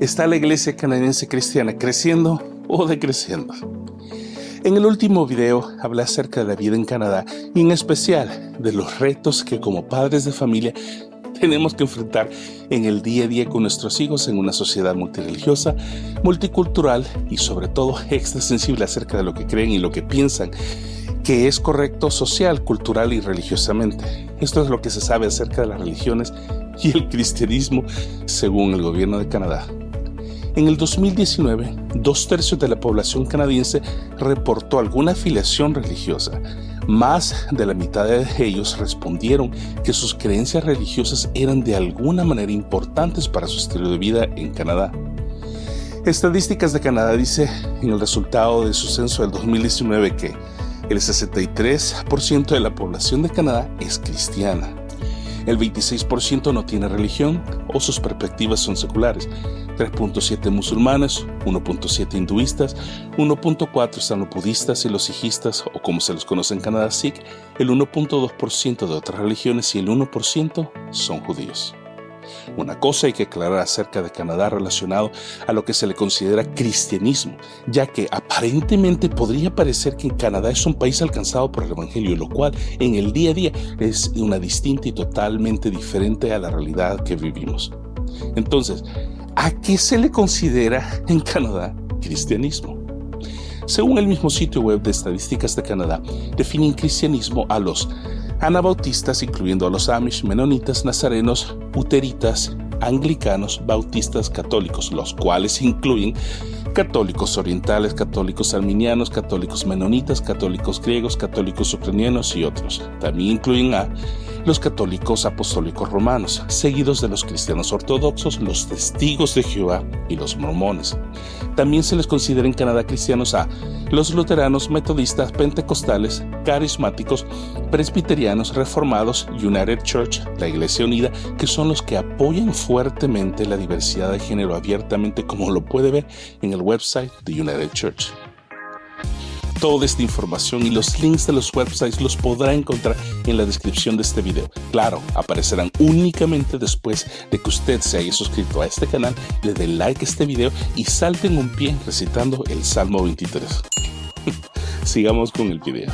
¿Está la iglesia canadiense cristiana creciendo o decreciendo? En el último video hablé acerca de la vida en Canadá y en especial de los retos que como padres de familia tenemos que enfrentar en el día a día con nuestros hijos en una sociedad multireligiosa, multicultural y sobre todo extra sensible acerca de lo que creen y lo que piensan que es correcto social, cultural y religiosamente. Esto es lo que se sabe acerca de las religiones y el cristianismo según el gobierno de Canadá. En el 2019, dos tercios de la población canadiense reportó alguna afiliación religiosa. Más de la mitad de ellos respondieron que sus creencias religiosas eran de alguna manera importantes para su estilo de vida en Canadá. Estadísticas de Canadá dice en el resultado de su censo del 2019 que el 63% de la población de Canadá es cristiana. El 26% no tiene religión o sus perspectivas son seculares. 3.7 musulmanes, 1.7 hinduistas, 1.4 están los budistas y los sijistas, o como se los conoce en Canadá, Sikh, el 1.2% de otras religiones y el 1% son judíos. Una cosa hay que aclarar acerca de Canadá relacionado a lo que se le considera cristianismo, ya que aparentemente podría parecer que Canadá es un país alcanzado por el Evangelio, lo cual en el día a día es una distinta y totalmente diferente a la realidad que vivimos. Entonces, ¿a qué se le considera en Canadá cristianismo? Según el mismo sitio web de estadísticas de Canadá, definen cristianismo a los anabautistas, incluyendo a los Amish, menonitas, nazarenos, uteritas, anglicanos, bautistas, católicos, los cuales incluyen católicos orientales, católicos arminianos, católicos menonitas, católicos griegos, católicos ucranianos y otros. También incluyen a los católicos apostólicos romanos, seguidos de los cristianos ortodoxos, los testigos de Jehová y los mormones. También se les considera en Canadá cristianos a los luteranos, metodistas, pentecostales, carismáticos, presbiterianos, reformados, United Church, la Iglesia Unida, que son los que apoyan fuertemente la diversidad de género abiertamente, como lo puede ver en el website de United Church. Toda esta información y los links de los websites los podrá encontrar en la descripción de este video. Claro, aparecerán únicamente después de que usted se haya suscrito a este canal, le dé like a este video y salte en un pie recitando el Salmo 23. Sigamos con el video.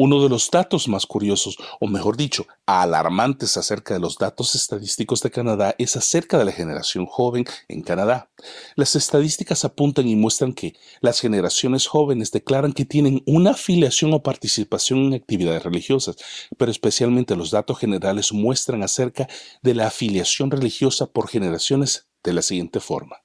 Uno de los datos más curiosos, o mejor dicho, alarmantes acerca de los datos estadísticos de Canadá es acerca de la generación joven en Canadá. Las estadísticas apuntan y muestran que las generaciones jóvenes declaran que tienen una afiliación o participación en actividades religiosas, pero especialmente los datos generales muestran acerca de la afiliación religiosa por generaciones de la siguiente forma.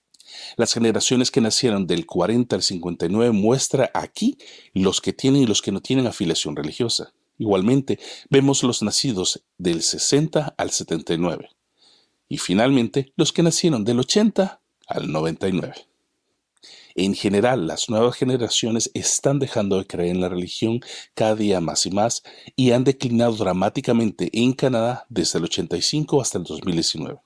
Las generaciones que nacieron del 40 al 59 muestra aquí los que tienen y los que no tienen afiliación religiosa. Igualmente, vemos los nacidos del 60 al 79. Y finalmente, los que nacieron del 80 al 99. En general, las nuevas generaciones están dejando de creer en la religión cada día más y más y han declinado dramáticamente en Canadá desde el 85 hasta el 2019.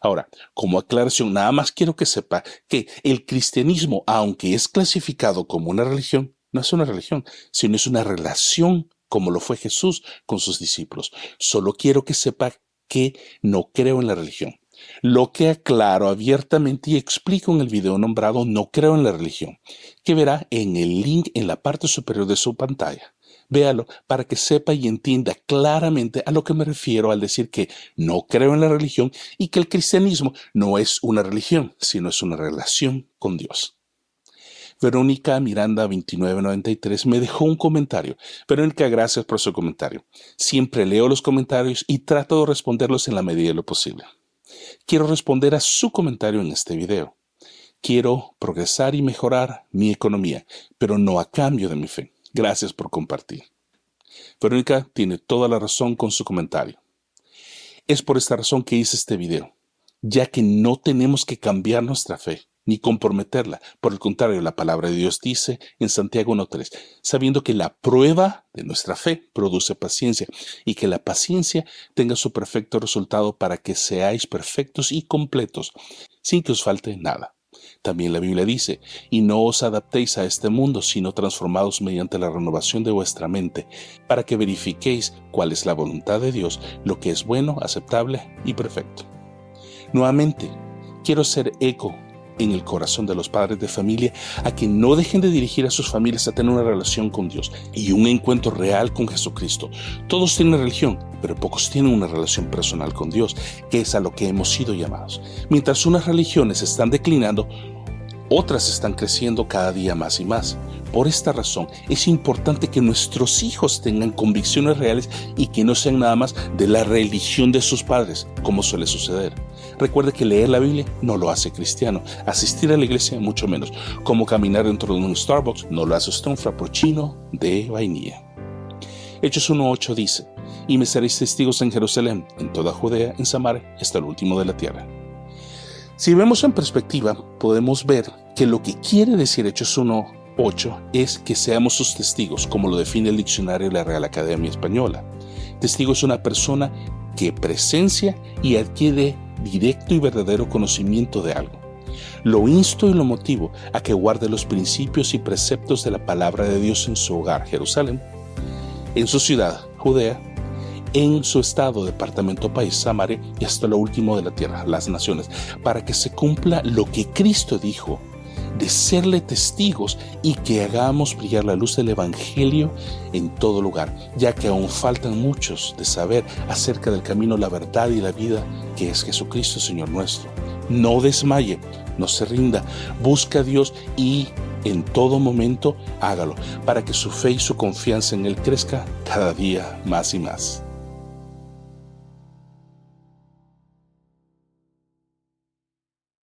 Ahora, como aclaración, nada más quiero que sepa que el cristianismo, aunque es clasificado como una religión, no es una religión, sino es una relación como lo fue Jesús con sus discípulos. Solo quiero que sepa que no creo en la religión. Lo que aclaro abiertamente y explico en el video nombrado No creo en la religión, que verá en el link en la parte superior de su pantalla. Véalo para que sepa y entienda claramente a lo que me refiero al decir que no creo en la religión y que el cristianismo no es una religión, sino es una relación con Dios. Verónica Miranda 2993 me dejó un comentario. Verónica, gracias por su comentario. Siempre leo los comentarios y trato de responderlos en la medida de lo posible. Quiero responder a su comentario en este video. Quiero progresar y mejorar mi economía, pero no a cambio de mi fe. Gracias por compartir. Verónica tiene toda la razón con su comentario. Es por esta razón que hice este video, ya que no tenemos que cambiar nuestra fe ni comprometerla. Por el contrario, la palabra de Dios dice en Santiago 1.3, sabiendo que la prueba de nuestra fe produce paciencia y que la paciencia tenga su perfecto resultado para que seáis perfectos y completos, sin que os falte nada. También la Biblia dice, y no os adaptéis a este mundo, sino transformados mediante la renovación de vuestra mente, para que verifiquéis cuál es la voluntad de Dios, lo que es bueno, aceptable y perfecto. Nuevamente, quiero hacer eco en el corazón de los padres de familia a que no dejen de dirigir a sus familias a tener una relación con Dios y un encuentro real con Jesucristo. Todos tienen religión, pero pocos tienen una relación personal con Dios, que es a lo que hemos sido llamados. Mientras unas religiones están declinando, otras están creciendo cada día más y más. Por esta razón es importante que nuestros hijos tengan convicciones reales y que no sean nada más de la religión de sus padres, como suele suceder. Recuerde que leer la Biblia no lo hace cristiano, asistir a la iglesia mucho menos, como caminar dentro de un Starbucks no lo hace usted un frappuccino de vainilla. Hechos 1.8 dice, y me seréis testigos en Jerusalén, en toda Judea, en Samaria, hasta el último de la tierra. Si vemos en perspectiva, podemos ver que lo que quiere decir Hechos 1.8 es que seamos sus testigos, como lo define el diccionario de la Real Academia Española. Testigo es una persona que presencia y adquiere directo y verdadero conocimiento de algo. Lo insto y lo motivo a que guarde los principios y preceptos de la palabra de Dios en su hogar, Jerusalén, en su ciudad, Judea, en su estado, departamento, país, Samaria y hasta lo último de la tierra, las naciones, para que se cumpla lo que Cristo dijo de serle testigos y que hagamos brillar la luz del Evangelio en todo lugar, ya que aún faltan muchos de saber acerca del camino, la verdad y la vida que es Jesucristo, Señor nuestro. No desmaye, no se rinda, busca a Dios y en todo momento hágalo, para que su fe y su confianza en Él crezca cada día más y más.